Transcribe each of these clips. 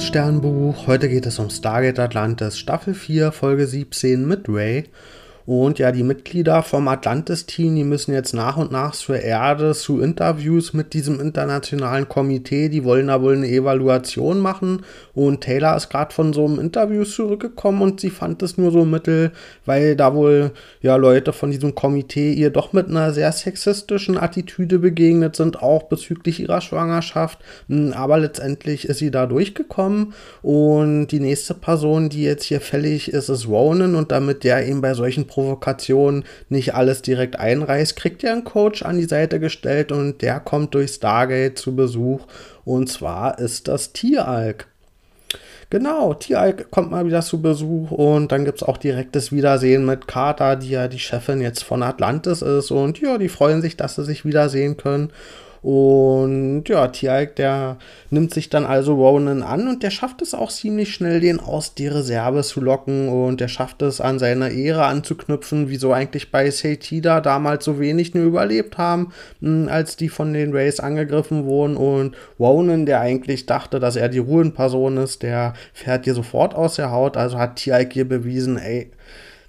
liebes Sternbuch. Heute geht es um Stargate Atlantis Staffel 4, Folge 17 mit Ray. Und ja, die Mitglieder vom Atlantis-Team, die müssen jetzt nach und nach zur Erde zu Interviews mit diesem internationalen Komitee. Die wollen da wohl eine Evaluation machen. Und Taylor ist gerade von so einem Interview zurückgekommen und sie fand es nur so mittel, weil da wohl ja Leute von diesem Komitee ihr doch mit einer sehr sexistischen Attitüde begegnet sind, auch bezüglich ihrer Schwangerschaft. Hm, aber letztendlich ist sie da durchgekommen. Und die nächste Person, die jetzt hier fällig ist, ist Ronan. Und damit der eben bei solchen Problemen Provokation nicht alles direkt einreißt, kriegt ihr einen Coach an die Seite gestellt und der kommt durch Stargate zu Besuch. Und zwar ist das Tieralk. Genau, Tieralk kommt mal wieder zu Besuch und dann gibt es auch direktes Wiedersehen mit Carter, die ja die Chefin jetzt von Atlantis ist. Und ja, die freuen sich, dass sie sich wiedersehen können. Und ja, Tialk, der nimmt sich dann also Ronan an und der schafft es auch ziemlich schnell, den aus der Reserve zu locken. Und der schafft es an seiner Ehre anzuknüpfen, wieso eigentlich bei Seitida damals so wenig nur überlebt haben, hm, als die von den Rays angegriffen wurden. Und Ronan, der eigentlich dachte, dass er die Ruhenperson ist, der fährt hier sofort aus der Haut, also hat Tialk hier bewiesen, ey,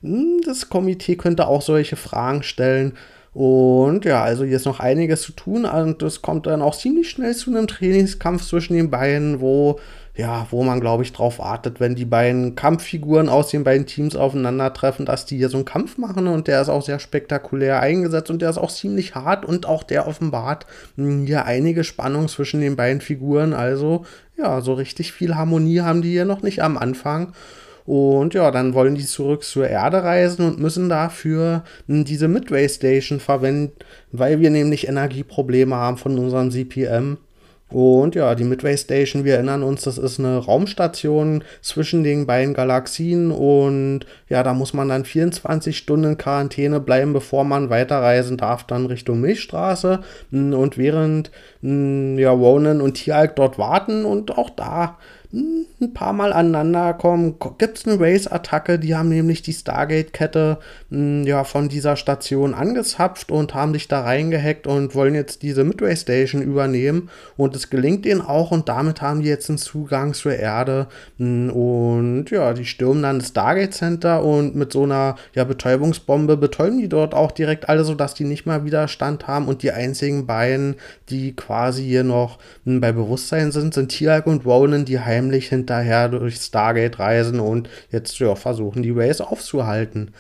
hm, das Komitee könnte auch solche Fragen stellen und ja, also hier ist noch einiges zu tun und es kommt dann auch ziemlich schnell zu einem Trainingskampf zwischen den beiden, wo ja, wo man glaube ich drauf wartet, wenn die beiden Kampffiguren aus den beiden Teams aufeinandertreffen, dass die hier so einen Kampf machen und der ist auch sehr spektakulär eingesetzt und der ist auch ziemlich hart und auch der offenbart hm, hier einige Spannung zwischen den beiden Figuren, also ja, so richtig viel Harmonie haben die hier noch nicht am Anfang. Und ja, dann wollen die zurück zur Erde reisen und müssen dafür diese Midway Station verwenden, weil wir nämlich Energieprobleme haben von unserem CPM. Und ja, die Midway Station, wir erinnern uns, das ist eine Raumstation zwischen den beiden Galaxien und ja, da muss man dann 24 Stunden Quarantäne bleiben, bevor man weiterreisen darf, dann Richtung Milchstraße. Und während ja, Ronan und Tialk dort warten und auch da ein paar Mal aneinander kommen, gibt es eine Race-Attacke. Die haben nämlich die Stargate-Kette hm, ja, von dieser Station angezapft und haben sich da reingehackt und wollen jetzt diese Midway Station übernehmen. Und es gelingt ihnen auch und damit haben die jetzt einen Zugang zur Erde. Hm, und ja, die stürmen dann das Stargate Center und mit so einer ja, Betäubungsbombe betäuben die dort auch direkt alle, sodass die nicht mal Widerstand haben. Und die einzigen beiden, die quasi hier noch hm, bei Bewusstsein sind, sind Tialk und Ronan, die heim heimlich hinterher durch Stargate reisen und jetzt ja, versuchen, die Race aufzuhalten.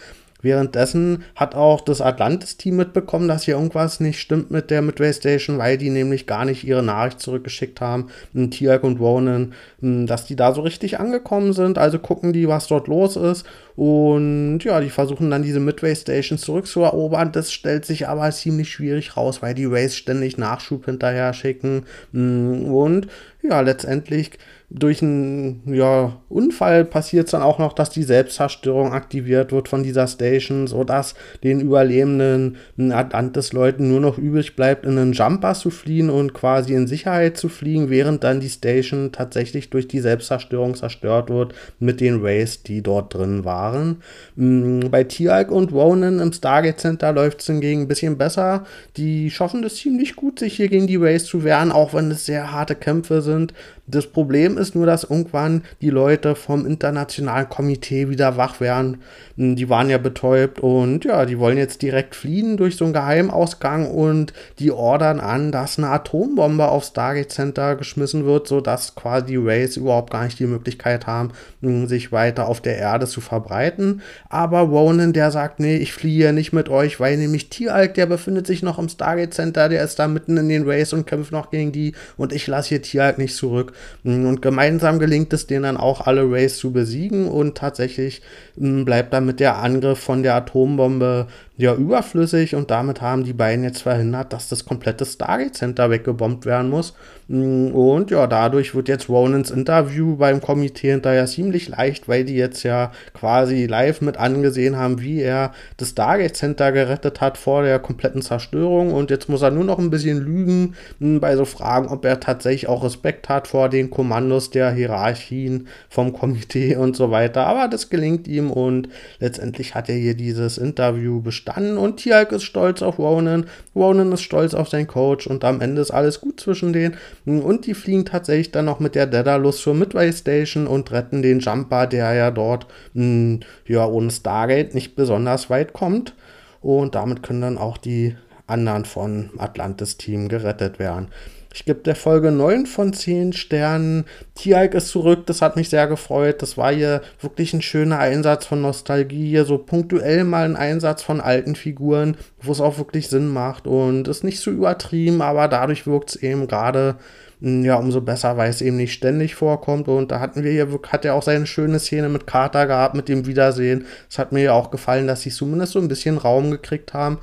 Währenddessen hat auch das Atlantis-Team mitbekommen, dass hier irgendwas nicht stimmt mit der Midway Station, weil die nämlich gar nicht ihre Nachricht zurückgeschickt haben, Tiak und Ronan, dass die da so richtig angekommen sind. Also gucken die, was dort los ist. Und ja, die versuchen dann diese Midway Station zurückzuerobern. Das stellt sich aber ziemlich schwierig raus, weil die Rays ständig Nachschub hinterher schicken. Und ja, letztendlich durch einen ja, Unfall passiert es dann auch noch, dass die Selbstzerstörung aktiviert wird von dieser Station, sodass den überlebenden Atlantis-Leuten nur noch übrig bleibt, in einen Jumper zu fliehen und quasi in Sicherheit zu fliegen, während dann die Station tatsächlich durch die Selbstzerstörung zerstört wird mit den Rays, die dort drin waren. Bei Tialk und Ronan im Stargate Center läuft es hingegen ein bisschen besser. Die schaffen es ziemlich gut, sich hier gegen die Rays zu wehren, auch wenn es sehr harte Kämpfe sind. sind Das Problem ist nur, dass irgendwann die Leute vom internationalen Komitee wieder wach werden. Hm, die waren ja betäubt und ja, die wollen jetzt direkt fliehen durch so einen Geheimausgang und die ordern an, dass eine Atombombe aufs Stargate Center geschmissen wird, sodass quasi die Rays überhaupt gar nicht die Möglichkeit haben, hm, sich weiter auf der Erde zu verbreiten. Aber Ronan, der sagt, nee, ich fliehe nicht mit euch, weil nämlich Tieralk, der befindet sich noch im Stargate Center, der ist da mitten in den Rays und kämpft noch gegen die und ich lasse hier Tieralk nicht zurück. Und gemeinsam gelingt es denen dann auch, alle Rays zu besiegen und tatsächlich hm, bleibt damit der Angriff von der Atombombe ja überflüssig und damit haben die beiden jetzt verhindert, dass das komplette Stargate Center weggebombt werden muss. Mm, und ja, dadurch wird jetzt Ronans Interview beim Komitee hinterher ziemlich leicht, weil die jetzt ja quasi live mit angesehen haben, wie er das Stargate Center gerettet hat vor der kompletten Zerstörung. Und jetzt muss er nur noch ein bisschen lügen mm, bei so Fragen, ob er tatsächlich auch Respekt hat vor vor den Kommandos der Hierarchien vom Komitee und so weiter. Aber das gelingt ihm und letztendlich hat er hier dieses Interview bestanden und Tialk ist stolz auf Ronan. Ronan ist stolz auf seinen Coach und am Ende ist alles gut zwischen denen. Und die fliegen tatsächlich dann noch mit der Daedalus zur Midway Station und retten den Jumper, der ja dort mh, hm, ja ohne Stargate nicht besonders weit kommt. Und damit können dann auch die anderen von Atlantis-Team gerettet werden. Ich gebe der Folge 9 von 10 Sternen. Tialk ist zurück, das hat mich sehr gefreut. Das war hier wirklich ein schöner Einsatz von Nostalgie. Hier so punktuell mal ein Einsatz von alten Figuren, wo es auch wirklich Sinn macht und ist nicht so übertrieben, aber dadurch wirkt es eben gerade hm, ja, umso besser, weil es eben nicht ständig vorkommt. Und da hatten wir hier, hat er auch seine schöne Szene mit Carter gehabt, mit dem Wiedersehen. Es hat mir ja auch gefallen, dass sie zumindest so ein bisschen Raum gekriegt haben.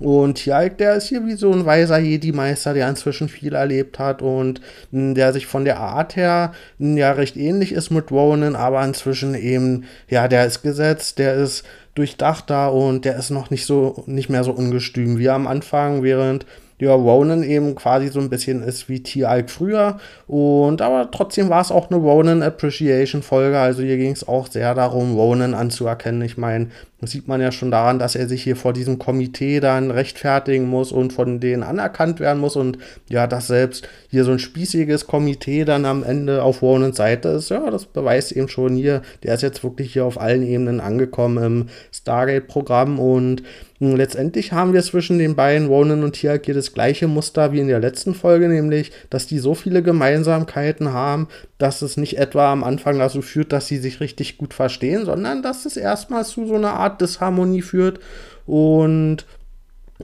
Und ja, der ist hier wie so ein weiser Jedi-Meister, der inzwischen viel erlebt hat und hm, der sich von der Art her hm, ja recht ähnlich ist mit Ronan, aber inzwischen eben, ja, der ist gesetzt, der ist durchdachter und der ist noch nicht so, nicht mehr so ungestüm wie am Anfang, während ja, Ronan eben quasi so ein bisschen ist wie T-Alk früher. Und aber trotzdem war es auch eine Ronan Appreciation Folge. Also hier ging es auch sehr darum, Ronan anzuerkennen. Ich meine, das sieht man ja schon daran, dass er sich hier vor diesem Komitee dann rechtfertigen muss und von denen anerkannt werden muss. Und ja, dass selbst hier so ein spießiges Komitee dann am Ende auf Ronans Seite ist, ja, das beweist eben schon hier, der ist jetzt wirklich hier auf allen Ebenen angekommen im Stargate-Programm und Letztendlich haben wir zwischen den beiden, Ronan und Tiak, hier das gleiche Muster wie in der letzten Folge, nämlich, dass die so viele Gemeinsamkeiten haben, dass es nicht etwa am Anfang dazu führt, dass sie sich richtig gut verstehen, sondern dass es erstmal zu so einer Art Disharmonie führt. Und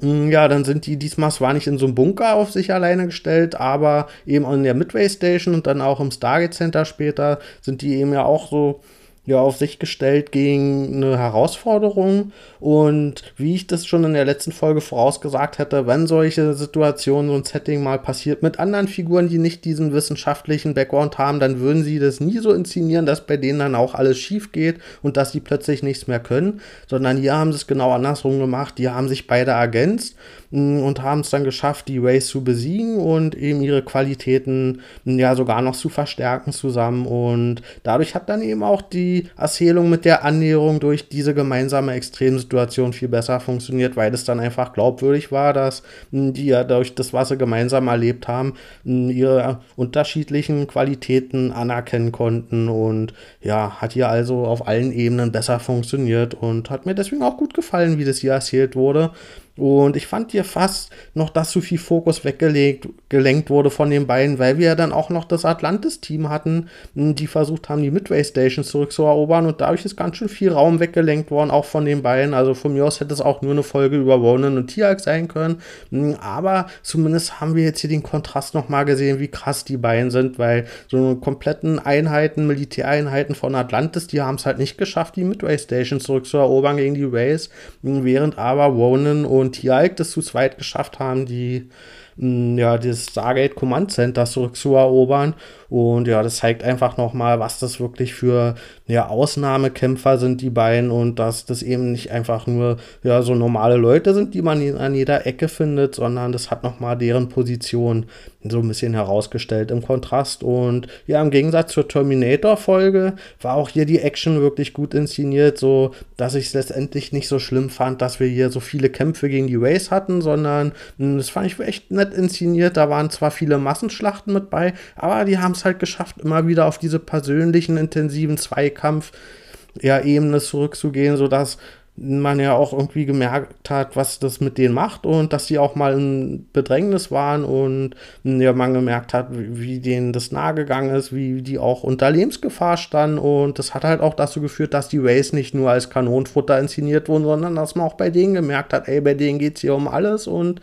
mm, ja, dann sind die diesmal zwar nicht in so einem Bunker auf sich alleine gestellt, aber eben in der Midway Station und dann auch im Stargate Center später sind die eben ja auch so ja auf sich gestellt gegen eine Herausforderung. Und wie ich das schon in der letzten Folge vorausgesagt hätte, wenn solche Situationen, so ein Setting mal passiert mit anderen Figuren, die nicht diesen wissenschaftlichen Background haben, dann würden sie das nie so inszenieren, dass bei denen dann auch alles schief geht und dass sie plötzlich nichts mehr können, sondern hier haben sie es genau andersrum gemacht. Die haben sich beide ergänzt und haben es dann geschafft, die Race zu besiegen und eben ihre Qualitäten ja sogar noch zu verstärken zusammen. Und dadurch hat dann eben auch die Erzählung mit der Annäherung durch diese gemeinsame Extremsituation viel besser funktioniert, weil es dann einfach glaubwürdig war, dass die ja durch das, was sie gemeinsam erlebt haben, ihre unterschiedlichen Qualitäten anerkennen konnten und ja, hat hier also auf allen Ebenen besser funktioniert und hat mir deswegen auch gut gefallen, wie das hier erzählt wurde. Und ich fand hier fast noch, dass zu viel Fokus weggelegt, gelenkt wurde von den beiden, weil wir ja dann auch noch das Atlantis-Team hatten, hm, die versucht haben, die Midway Station zurückzuerobern und dadurch ist ganz schön viel Raum weggelenkt worden, auch von den beiden. Also von mir aus hätte es auch nur eine Folge über Ronan und Tiag sein können. Hm, aber zumindest haben wir jetzt hier den Kontrast nochmal gesehen, wie krass die beiden sind, weil so eine kompletten Einheiten, Militäreinheiten von Atlantis, die haben es halt nicht geschafft, die Midway Station zurückzuerobern gegen die Rays, hm, während aber Ronan und und Tialk das zu zweit geschafft haben, die ja, das Stargate Command Center zurückzuerobern. Und ja, das zeigt einfach nochmal, was das wirklich für ja, Ausnahmekämpfer sind, die beiden, und dass das eben nicht einfach nur ja, so normale Leute sind, die man an jeder Ecke findet, sondern das hat nochmal deren Position so ein bisschen herausgestellt im Kontrast. Und ja, im Gegensatz zur Terminator-Folge war auch hier die Action wirklich gut inszeniert, so dass ich es letztendlich nicht so schlimm fand, dass wir hier so viele Kämpfe gegen die Race hatten, sondern das fand ich echt nett inszeniert. Da waren zwar viele Massenschlachten mit bei, aber die haben es halt geschafft, immer wieder auf diese persönlichen, intensiven Zweikampf-Ebene zurückzugehen, sodass man ja auch irgendwie gemerkt hat, was das mit denen macht und dass sie auch mal in Bedrängnis waren und ja, man gemerkt hat, wie, wie denen das nahegegangen ist, wie die auch unter Lebensgefahr standen und das hat halt auch dazu geführt, dass die Rays nicht nur als Kanonenfutter inszeniert wurden, sondern dass man auch bei denen gemerkt hat, ey, bei denen geht es hier um alles und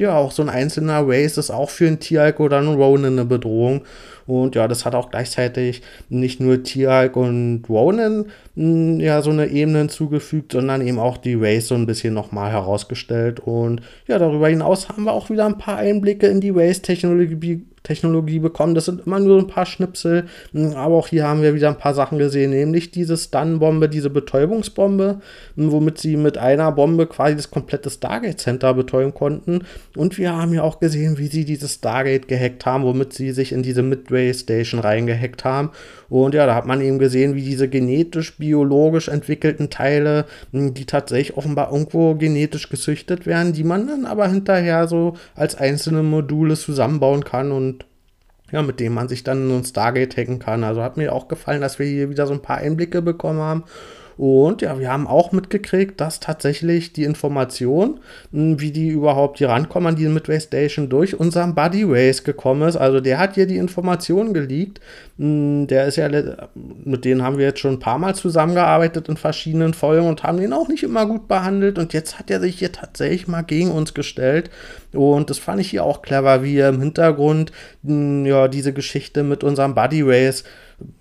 ja, auch so ein einzelner Race ist auch für einen Tieralk oder einen Ronan eine Bedrohung und ja, das hat auch gleichzeitig nicht nur Tieralk und Ronan ja so eine Ebene hinzugefügt, sondern eben auch die Race so ein bisschen nochmal herausgestellt. Und ja, darüber hinaus haben wir auch wieder ein paar Einblicke in die Race-Technologie Technologie bekommen. Das sind immer nur ein paar Schnipsel, hm, aber auch hier haben wir wieder ein paar Sachen gesehen, nämlich diese Stun-Bombe, diese Betäubungsbombe, hm, womit sie mit einer Bombe quasi das komplette Stargate Center betäuben konnten. Und wir haben ja auch gesehen, wie sie dieses Stargate gehackt haben, womit sie sich in diese Midway Station reingehackt haben. Und ja, da hat man eben gesehen, wie diese genetisch, biologisch entwickelten Teile, hm, die tatsächlich offenbar irgendwo genetisch gezüchtet werden, die man dann aber hinterher so als einzelne Module zusammenbauen kann und ja, mit dem man sich dann so ein Stargate hacken kann. Also hat mir auch gefallen, dass wir hier wieder so ein paar Einblicke bekommen haben. Und ja, wir haben auch mitgekriegt, dass tatsächlich die Information, hm, wie die überhaupt hier rankommen an die Midway Station, durch unseren Buddy Race gekommen ist. Also der hat hier die Information geleakt. Hm, der ist ja, mit denen haben wir jetzt schon ein paar Mal zusammengearbeitet in verschiedenen Folgen und haben den auch nicht immer gut behandelt. Und jetzt hat er sich hier tatsächlich mal gegen uns gestellt. Und das fand ich hier auch clever, wie er im Hintergrund hm, ja, diese Geschichte mit unserem Buddy Race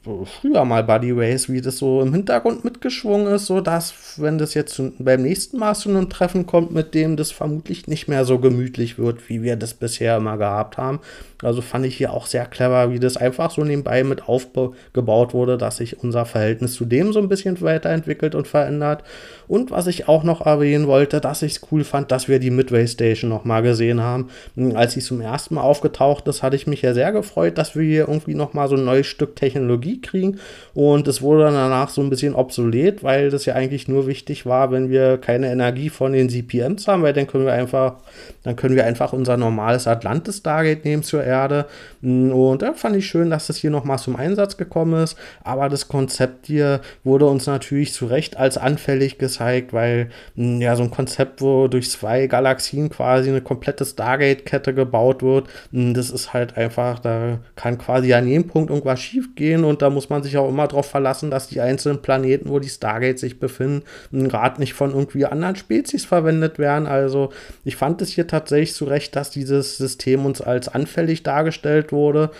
früher mal Buddy Race, wie das so im Hintergrund mitgeschwungen ist, so dass, wenn das jetzt beim nächsten Mal zu einem Treffen kommt, mit dem das vermutlich nicht mehr so gemütlich wird, wie wir das bisher immer gehabt haben. Also fand ich hier auch sehr clever, wie das einfach so nebenbei mit aufgebaut wurde, dass sich unser Verhältnis zu dem so ein bisschen weiterentwickelt und verändert. Und was ich auch noch erwähnen wollte, dass ich es cool fand, dass wir die Midway Station nochmal gesehen haben. Als sie zum ersten Mal aufgetaucht ist, hatte ich mich ja sehr gefreut, dass wir hier irgendwie nochmal so ein neues Stück Technologie kriegen. Und es wurde dann danach so ein bisschen obsolet, weil das ja eigentlich nur wichtig war, wenn wir keine Energie von den CPMs haben, weil dann können wir einfach, dann können wir einfach unser normales Atlantis Stargate nehmen zur Erde. Und da fand ich schön, dass das hier nochmal zum Einsatz gekommen ist. Aber das Konzept hier wurde uns natürlich zu Recht als anfällig gezeigt, weil ja so ein Konzept, wo durch zwei Galaxien quasi eine komplette Stargate-Kette gebaut wird, das ist halt einfach, da kann quasi an jedem Punkt irgendwas schief gehen und da muss man sich auch immer darauf verlassen, dass die einzelnen Planeten, wo die Stargates sich befinden, gerade nicht von irgendwie anderen Spezies verwendet werden. Also ich fand es hier tatsächlich zu Recht, dass dieses System uns als anfällig dargestellt wurde,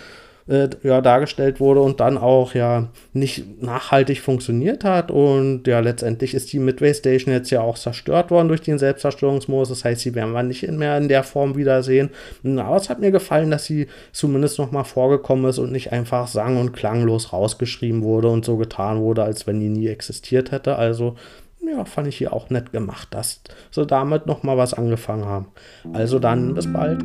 äh, ja, dargestellt wurde und dann auch ja nicht nachhaltig funktioniert hat. Und ja, letztendlich ist die Midway Station jetzt ja auch zerstört worden durch den Selbstzerstörungsmodus. Das heißt, sie werden wir nicht mehr in der Form wiedersehen. Aber es hat mir gefallen, dass sie zumindest noch mal vorgekommen ist und nicht einfach sang- und klanglos rausgeschrieben wurde und so getan wurde, als wenn die nie existiert hätte. Also ja, fand ich hier auch nett gemacht, dass sie damit noch mal was angefangen haben. Also dann, bis bald.